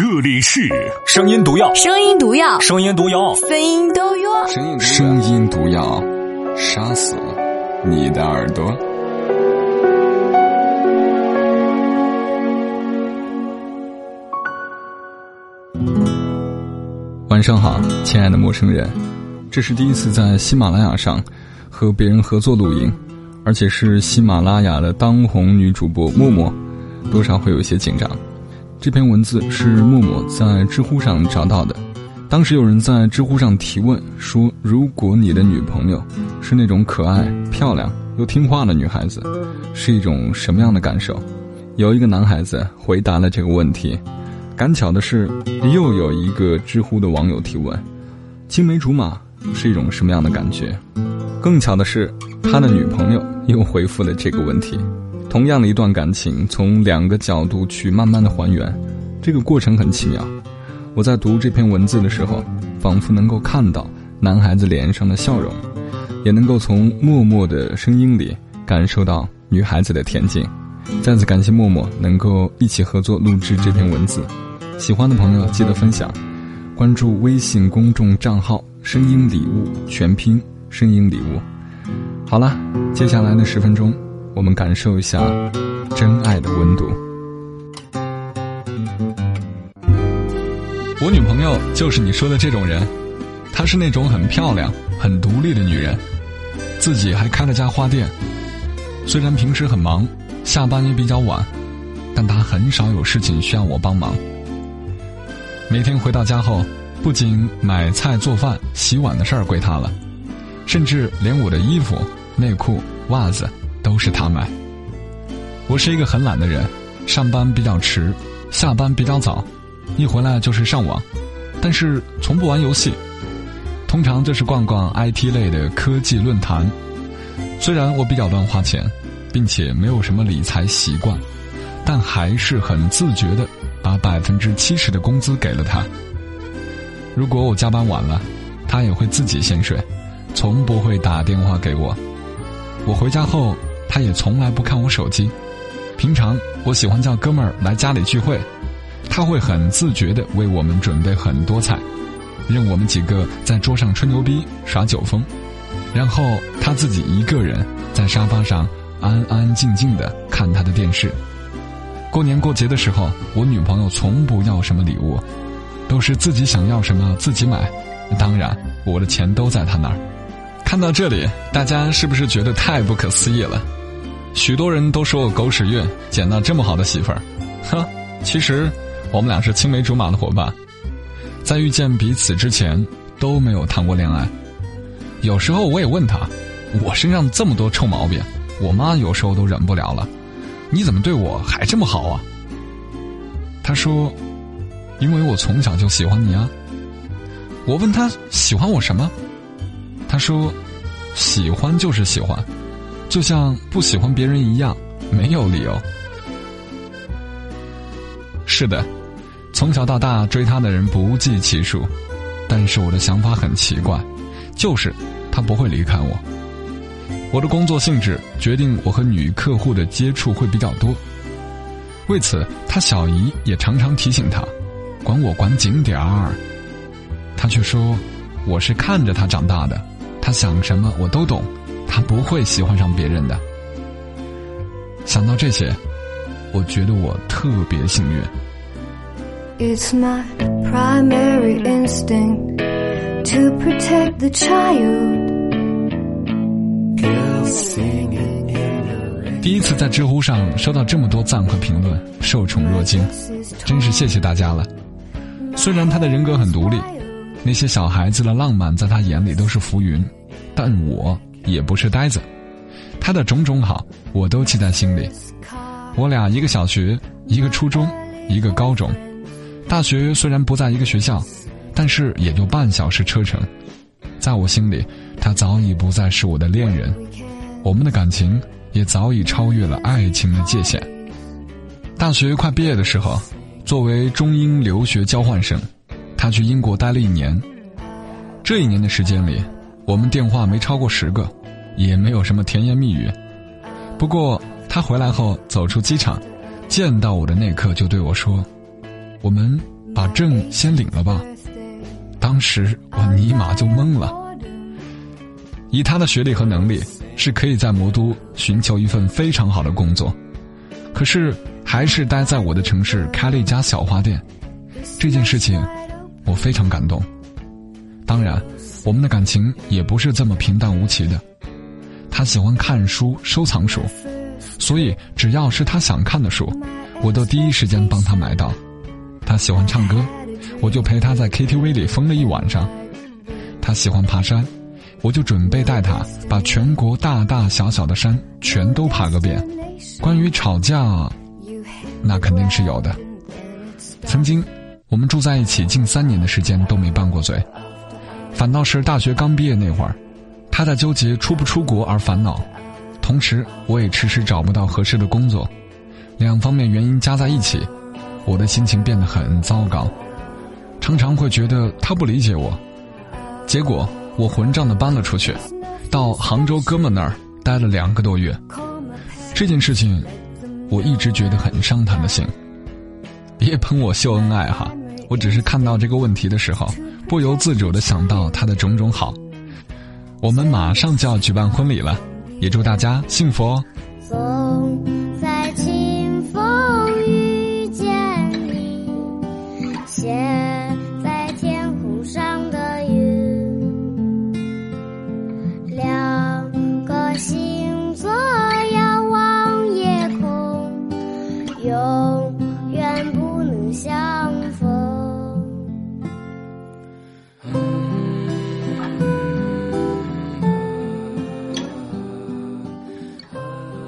这里是声音毒药，声音毒药，声音毒药，声音毒药。声音毒药，杀死你的耳朵。晚上好，亲爱的陌生人，这是第一次在喜马拉雅上和别人合作录音，而且是喜马拉雅的当红女主播默默，多少会有一些紧张。这篇文字是默默在知乎上找到的。当时有人在知乎上提问说：“如果你的女朋友是那种可爱、漂亮又听话的女孩子，是一种什么样的感受？”有一个男孩子回答了这个问题。赶巧的是，又有一个知乎的网友提问：“青梅竹马是一种什么样的感觉？”更巧的是，他的女朋友又回复了这个问题。同样的一段感情，从两个角度去慢慢的还原，这个过程很奇妙。我在读这篇文字的时候，仿佛能够看到男孩子脸上的笑容，也能够从默默的声音里感受到女孩子的恬静。再次感谢默默能够一起合作录制这篇文字，喜欢的朋友记得分享，关注微信公众账号“声音礼物”全拼“声音礼物”。好了，接下来的十分钟。我们感受一下真爱的温度。我女朋友就是你说的这种人，她是那种很漂亮、很独立的女人，自己还开了家花店。虽然平时很忙，下班也比较晚，但她很少有事情需要我帮忙。每天回到家后，不仅买菜、做饭、洗碗的事儿归她了，甚至连我的衣服、内裤、袜子。都是他买。我是一个很懒的人，上班比较迟，下班比较早，一回来就是上网，但是从不玩游戏，通常就是逛逛 IT 类的科技论坛。虽然我比较乱花钱，并且没有什么理财习惯，但还是很自觉的把百分之七十的工资给了他。如果我加班晚了，他也会自己先睡，从不会打电话给我。我回家后。他也从来不看我手机。平常我喜欢叫哥们儿来家里聚会，他会很自觉地为我们准备很多菜，任我们几个在桌上吹牛逼、耍酒疯，然后他自己一个人在沙发上安安静静地看他的电视。过年过节的时候，我女朋友从不要什么礼物，都是自己想要什么自己买，当然我的钱都在她那儿。看到这里，大家是不是觉得太不可思议了？许多人都说我狗屎运，捡到这么好的媳妇儿，哼！其实我们俩是青梅竹马的伙伴，在遇见彼此之前都没有谈过恋爱。有时候我也问他，我身上这么多臭毛病，我妈有时候都忍不了了，你怎么对我还这么好啊？他说，因为我从小就喜欢你啊。我问他喜欢我什么？他说，喜欢就是喜欢。就像不喜欢别人一样，没有理由。是的，从小到大追他的人不计其数，但是我的想法很奇怪，就是他不会离开我。我的工作性质决定我和女客户的接触会比较多，为此他小姨也常常提醒他，管我管紧点儿。他却说，我是看着他长大的，他想什么我都懂。他不会喜欢上别人的。想到这些，我觉得我特别幸运。It's my primary instinct to protect the child. 第一次在知乎上收到这么多赞和评论，受宠若惊，真是谢谢大家了。虽然他的人格很独立，那些小孩子的浪漫在他眼里都是浮云，但我。也不是呆子，他的种种好，我都记在心里。我俩一个小学，一个初中，一个高中，大学虽然不在一个学校，但是也就半小时车程。在我心里，他早已不再是我的恋人，我们的感情也早已超越了爱情的界限。大学快毕业的时候，作为中英留学交换生，他去英国待了一年。这一年的时间里。我们电话没超过十个，也没有什么甜言蜜语。不过他回来后走出机场，见到我的那刻就对我说：“我们把证先领了吧。当时我尼玛就懵了。以他的学历和能力，是可以在魔都寻求一份非常好的工作，可是还是待在我的城市开了一家小花店。这件事情，我非常感动。当然，我们的感情也不是这么平淡无奇的。他喜欢看书、收藏书，所以只要是他想看的书，我都第一时间帮他买到。他喜欢唱歌，我就陪他在 KTV 里疯了一晚上。他喜欢爬山。我就准备带他把全国大大小小的山全都爬个遍。关于吵架，那肯定是有的。曾经，我们住在一起近三年的时间都没拌过嘴，反倒是大学刚毕业那会儿，他在纠结出不出国而烦恼，同时我也迟迟找不到合适的工作，两方面原因加在一起，我的心情变得很糟糕，常常会觉得他不理解我，结果。我混账的搬了出去，到杭州哥们那儿待了两个多月。这件事情，我一直觉得很伤他的心。别喷我秀恩爱哈，我只是看到这个问题的时候，不由自主的想到他的种种好。我们马上就要举办婚礼了，也祝大家幸福哦。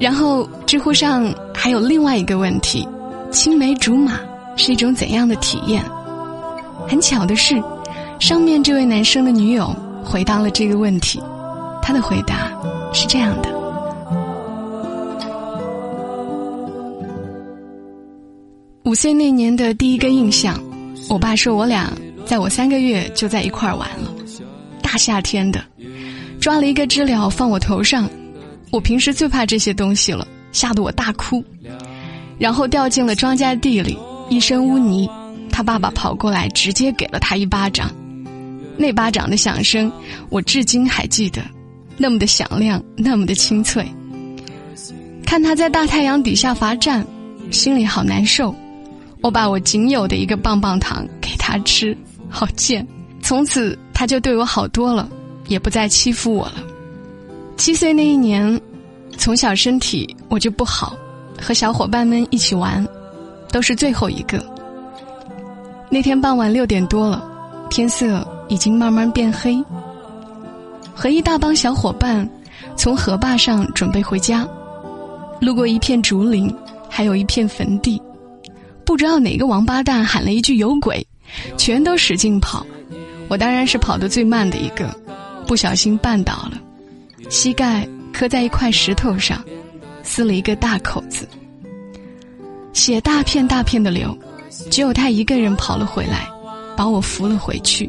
然后，知乎上还有另外一个问题：青梅竹马是一种怎样的体验？很巧的是，上面这位男生的女友回答了这个问题。他的回答是这样的：五岁那年的第一个印象，我爸说我俩在我三个月就在一块玩了。大夏天的，抓了一个知了放我头上。我平时最怕这些东西了，吓得我大哭，然后掉进了庄稼地里，一身污泥。他爸爸跑过来，直接给了他一巴掌。那巴掌的响声，我至今还记得，那么的响亮，那么的清脆。看他在大太阳底下罚站，心里好难受。我把我仅有的一个棒棒糖给他吃，好贱。从此他就对我好多了，也不再欺负我了。七岁那一年，从小身体我就不好，和小伙伴们一起玩，都是最后一个。那天傍晚六点多了，天色已经慢慢变黑。和一大帮小伙伴从河坝上准备回家，路过一片竹林，还有一片坟地，不知道哪个王八蛋喊了一句“有鬼”，全都使劲跑。我当然是跑得最慢的一个，不小心绊倒了。膝盖磕在一块石头上，撕了一个大口子，血大片大片的流，只有他一个人跑了回来，把我扶了回去。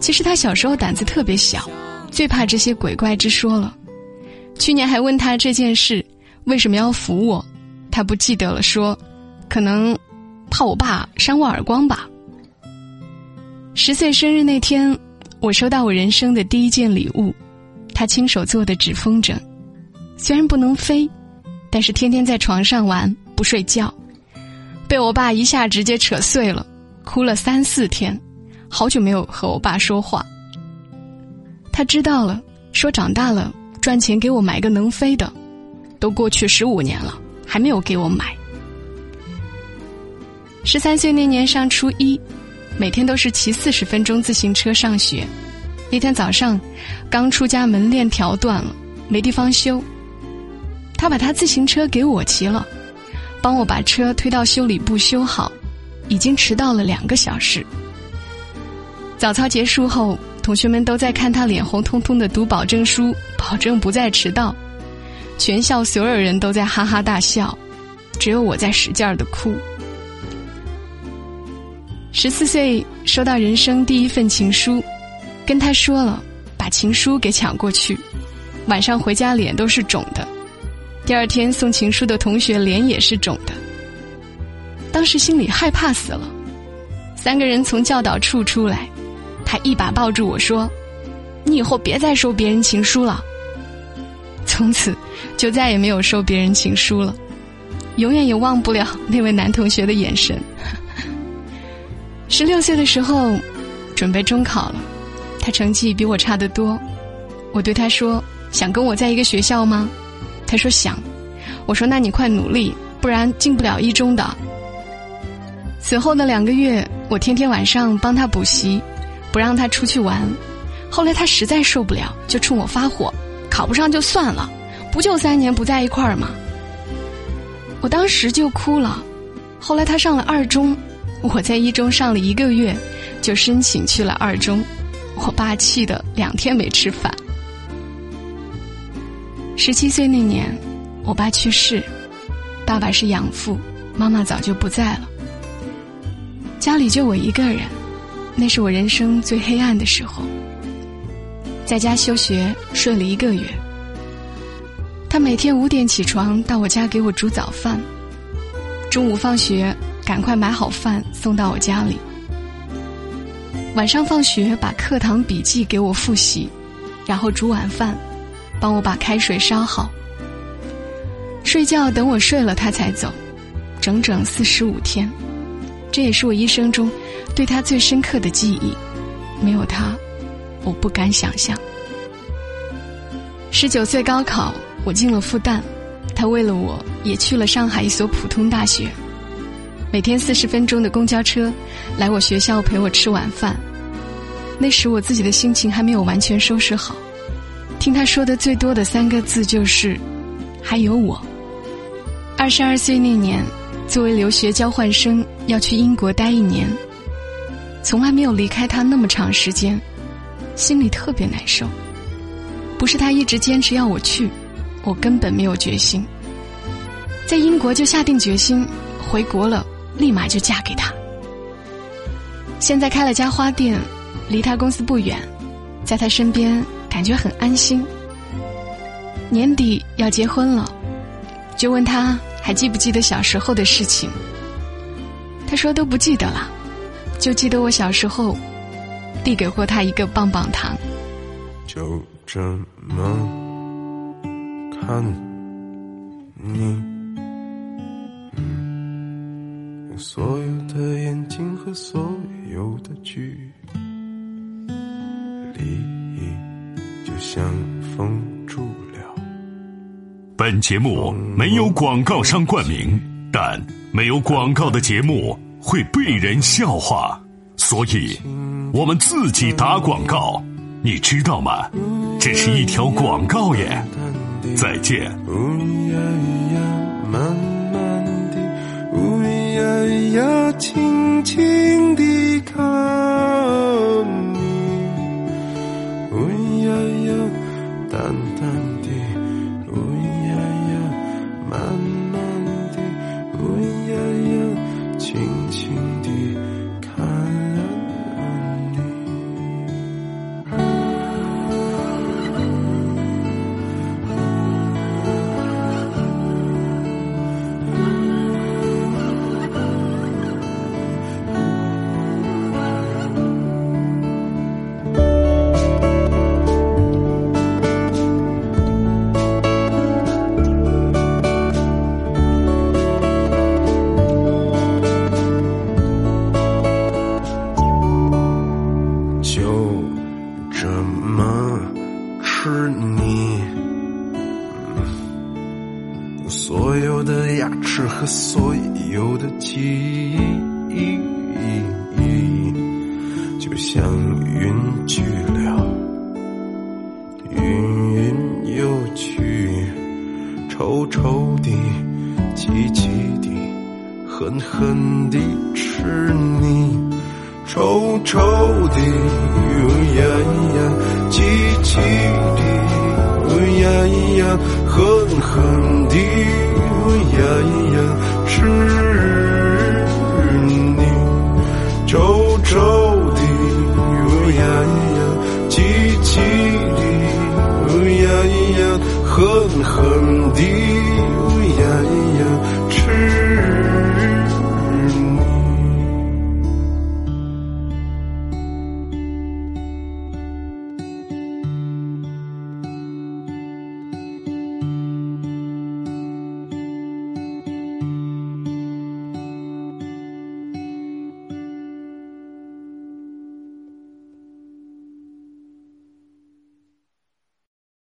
其实他小时候胆子特别小，最怕这些鬼怪之说了。去年还问他这件事为什么要扶我，他不记得了，说可能怕我爸扇我耳光吧。十岁生日那天，我收到我人生的第一件礼物。他亲手做的纸风筝，虽然不能飞，但是天天在床上玩不睡觉，被我爸一下直接扯碎了，哭了三四天，好久没有和我爸说话。他知道了，说长大了赚钱给我买个能飞的，都过去十五年了，还没有给我买。十三岁那年上初一，每天都是骑四十分钟自行车上学。那天早上，刚出家门链条断了，没地方修。他把他自行车给我骑了，帮我把车推到修理部修好，已经迟到了两个小时。早操结束后，同学们都在看他脸红彤彤的读保证书，保证不再迟到。全校所有人都在哈哈大笑，只有我在使劲儿的哭。十四岁收到人生第一份情书。跟他说了，把情书给抢过去，晚上回家脸都是肿的，第二天送情书的同学脸也是肿的。当时心里害怕死了，三个人从教导处出来，他一把抱住我说：“你以后别再收别人情书了。”从此就再也没有收别人情书了，永远也忘不了那位男同学的眼神。十六岁的时候，准备中考了，他成绩比我差得多。我对他说：“想跟我在一个学校吗？”他说：“想。”我说：“那你快努力，不然进不了一中的。”此后的两个月，我天天晚上帮他补习，不让他出去玩。后来他实在受不了，就冲我发火：“考不上就算了，不就三年不在一块儿吗？”我当时就哭了。后来他上了二中。我在一中上了一个月，就申请去了二中，我爸气得两天没吃饭。十七岁那年，我爸去世，爸爸是养父，妈妈早就不在了，家里就我一个人，那是我人生最黑暗的时候。在家休学，睡了一个月。他每天五点起床到我家给我煮早饭，中午放学。赶快买好饭送到我家里。晚上放学把课堂笔记给我复习，然后煮晚饭，帮我把开水烧好。睡觉等我睡了他才走，整整四十五天，这也是我一生中对他最深刻的记忆。没有他，我不敢想象。十九岁高考，我进了复旦，他为了我也去了上海一所普通大学。每天四十分钟的公交车，来我学校陪我吃晚饭。那时我自己的心情还没有完全收拾好，听他说的最多的三个字就是“还有我”。二十二岁那年，作为留学交换生要去英国待一年，从来没有离开他那么长时间，心里特别难受。不是他一直坚持要我去，我根本没有决心。在英国就下定决心回国了。立马就嫁给他。现在开了家花店，离他公司不远，在他身边感觉很安心。年底要结婚了，就问他还记不记得小时候的事情。他说都不记得了，就记得我小时候递给过他一个棒棒糖。就这么看你。所有的眼睛和所有的距离，就像封住了。本节目没有广告商冠名，但没有广告的节目会被人笑话，所以我们自己打广告，你知道吗？这是一条广告耶！再见。呀，轻轻地看淡淡的，呜呀呀，慢慢的，呜呀呀，轻轻臭的，急急的，狠狠地吃你，臭臭的，呀咿呀，急急的，呀咿呀，狠狠地。呀咿呀，吃你臭臭的，呀呀，狠狠地，呀呀。